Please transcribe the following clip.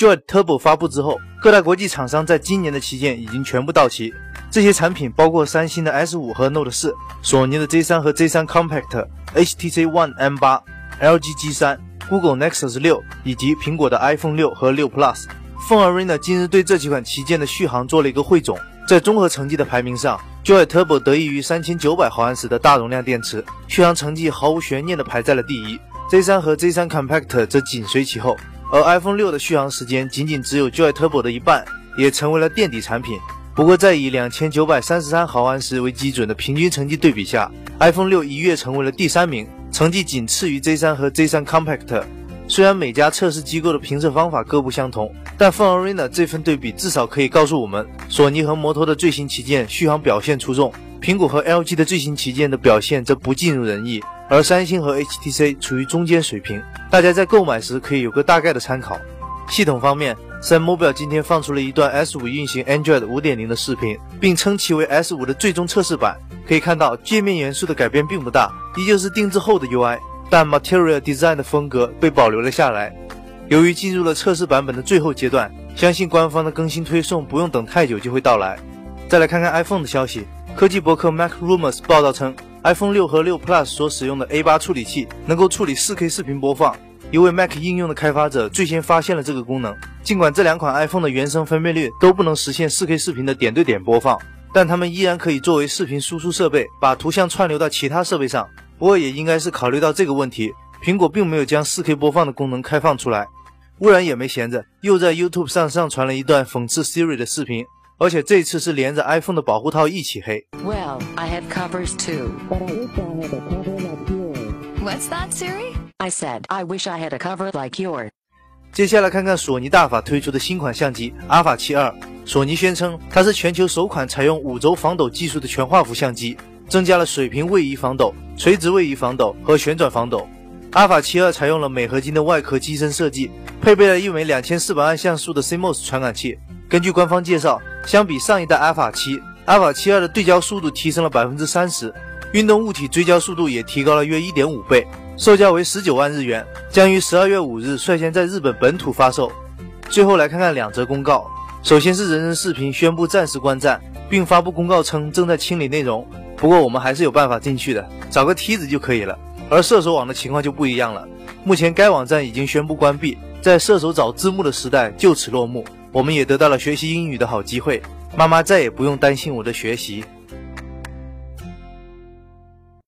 Joy Turbo 发布之后，各大国际厂商在今年的旗舰已经全部到齐。这些产品包括三星的 S5 和 Note 4，索尼的 Z3 和 Z3 Compact，HTC One M8，LG G3。Google Nexus 6以及苹果的 iPhone 6和6 Plus。Phone Arena 今日对这几款旗舰的续航做了一个汇总，在综合成绩的排名上，Joy Turbo 得益于3900毫安时的大容量电池，续航成绩毫无悬念的排在了第一。Z3 和 Z3 Compact 则紧随其后，而 iPhone 6的续航时间仅仅只有 Joy Turbo 的一半，也成为了垫底产品。不过，在以2933毫安时为基准的平均成绩对比下，iPhone 6一跃成为了第三名。成绩仅次于 Z3 和 Z3 Compact。虽然每家测试机构的评测方法各不相同，但 Phone Arena 这份对比至少可以告诉我们，索尼和摩托的最新旗舰续航表现出众，苹果和 LG 的最新旗舰的表现则不尽如人意，而三星和 HTC 处于中间水平。大家在购买时可以有个大概的参考。系统方面，Sam Mobile 今天放出了一段 S5 运行 Android 5.0的视频，并称其为 S5 的最终测试版。可以看到，界面元素的改变并不大，依旧是定制后的 UI，但 Material Design 的风格被保留了下来。由于进入了测试版本的最后阶段，相信官方的更新推送不用等太久就会到来。再来看看 iPhone 的消息，科技博客 Mac Rumors 报道称，iPhone 6和6 Plus 所使用的 A8 处理器能够处理 4K 视频播放。一位 Mac 应用的开发者最先发现了这个功能。尽管这两款 iPhone 的原生分辨率都不能实现 4K 视频的点对点播放。但它们依然可以作为视频输出设备，把图像串流到其他设备上。不过也应该是考虑到这个问题，苹果并没有将 4K 播放的功能开放出来。微软也没闲着，又在 YouTube 上上传了一段讽刺 Siri 的视频，而且这次是连着 iPhone 的保护套一起黑。Well, I have covers too. What's that, Siri? I said I wish I had a cover like yours. 接下来看看索尼大法推出的新款相机阿法七二。索尼宣称它是全球首款采用五轴防抖技术的全画幅相机，增加了水平位移防抖、垂直位移防抖和旋转防抖。阿法七二采用了镁合金的外壳机身设计，配备了一枚两千四百万像素的 CMOS 传感器。根据官方介绍，相比上一代阿法七，阿法七二的对焦速度提升了百分之三十，运动物体追焦速度也提高了约一点五倍。售价为十九万日元，将于十二月五日率先在日本本土发售。最后来看看两则公告，首先是人人视频宣布暂时关站，并发布公告称正在清理内容。不过我们还是有办法进去的，找个梯子就可以了。而射手网的情况就不一样了，目前该网站已经宣布关闭，在射手找字幕的时代就此落幕。我们也得到了学习英语的好机会，妈妈再也不用担心我的学习。